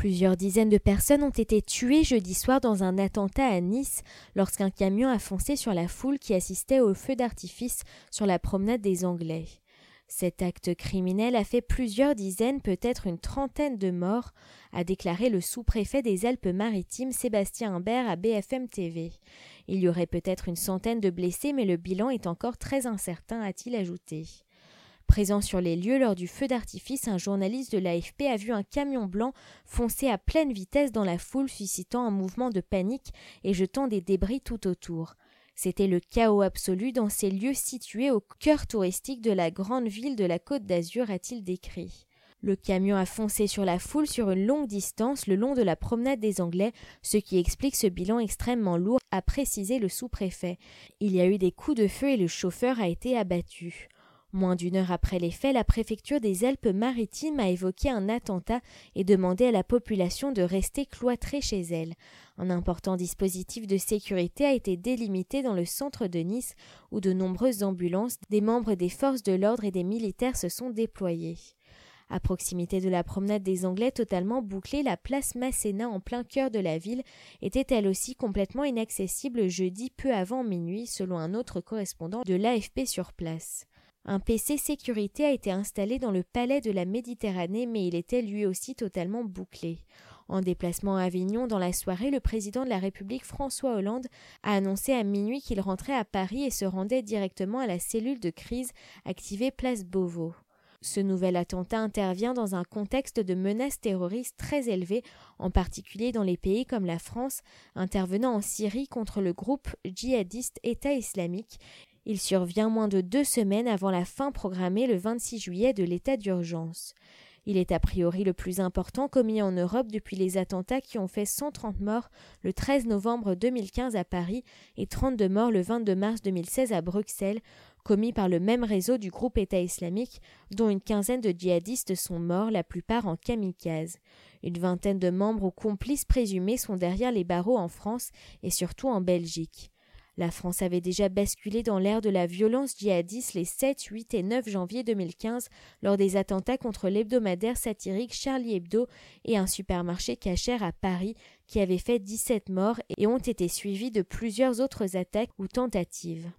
Plusieurs dizaines de personnes ont été tuées jeudi soir dans un attentat à Nice lorsqu'un camion a foncé sur la foule qui assistait au feu d'artifice sur la promenade des Anglais. Cet acte criminel a fait plusieurs dizaines, peut-être une trentaine de morts, a déclaré le sous-préfet des Alpes-Maritimes Sébastien Imbert à BFM TV. Il y aurait peut-être une centaine de blessés, mais le bilan est encore très incertain, a-t-il ajouté. Présent sur les lieux lors du feu d'artifice, un journaliste de l'AFP a vu un camion blanc foncer à pleine vitesse dans la foule, suscitant un mouvement de panique et jetant des débris tout autour. C'était le chaos absolu dans ces lieux situés au cœur touristique de la grande ville de la Côte d'Azur, a-t-il décrit. Le camion a foncé sur la foule sur une longue distance le long de la promenade des Anglais, ce qui explique ce bilan extrêmement lourd, a précisé le sous-préfet. Il y a eu des coups de feu et le chauffeur a été abattu. Moins d'une heure après les faits, la préfecture des Alpes-Maritimes a évoqué un attentat et demandé à la population de rester cloîtrée chez elle. Un important dispositif de sécurité a été délimité dans le centre de Nice où de nombreuses ambulances, des membres des forces de l'ordre et des militaires se sont déployés. À proximité de la promenade des Anglais totalement bouclée, la place Masséna en plein cœur de la ville était elle aussi complètement inaccessible jeudi peu avant minuit selon un autre correspondant de l'AFP sur place. Un PC sécurité a été installé dans le palais de la Méditerranée, mais il était lui aussi totalement bouclé. En déplacement à Avignon dans la soirée, le président de la République François Hollande a annoncé à minuit qu'il rentrait à Paris et se rendait directement à la cellule de crise activée place Beauvau. Ce nouvel attentat intervient dans un contexte de menaces terroristes très élevées, en particulier dans les pays comme la France, intervenant en Syrie contre le groupe djihadiste État islamique, il survient moins de deux semaines avant la fin programmée le 26 juillet de l'état d'urgence. Il est a priori le plus important commis en Europe depuis les attentats qui ont fait 130 morts le 13 novembre 2015 à Paris et 32 morts le 22 mars 2016 à Bruxelles, commis par le même réseau du groupe État islamique, dont une quinzaine de djihadistes sont morts, la plupart en kamikaze. Une vingtaine de membres ou complices présumés sont derrière les barreaux en France et surtout en Belgique. La France avait déjà basculé dans l'ère de la violence djihadiste les 7, 8 et 9 janvier 2015 lors des attentats contre l'hebdomadaire satirique Charlie Hebdo et un supermarché cachère à Paris qui avait fait 17 morts et ont été suivis de plusieurs autres attaques ou tentatives.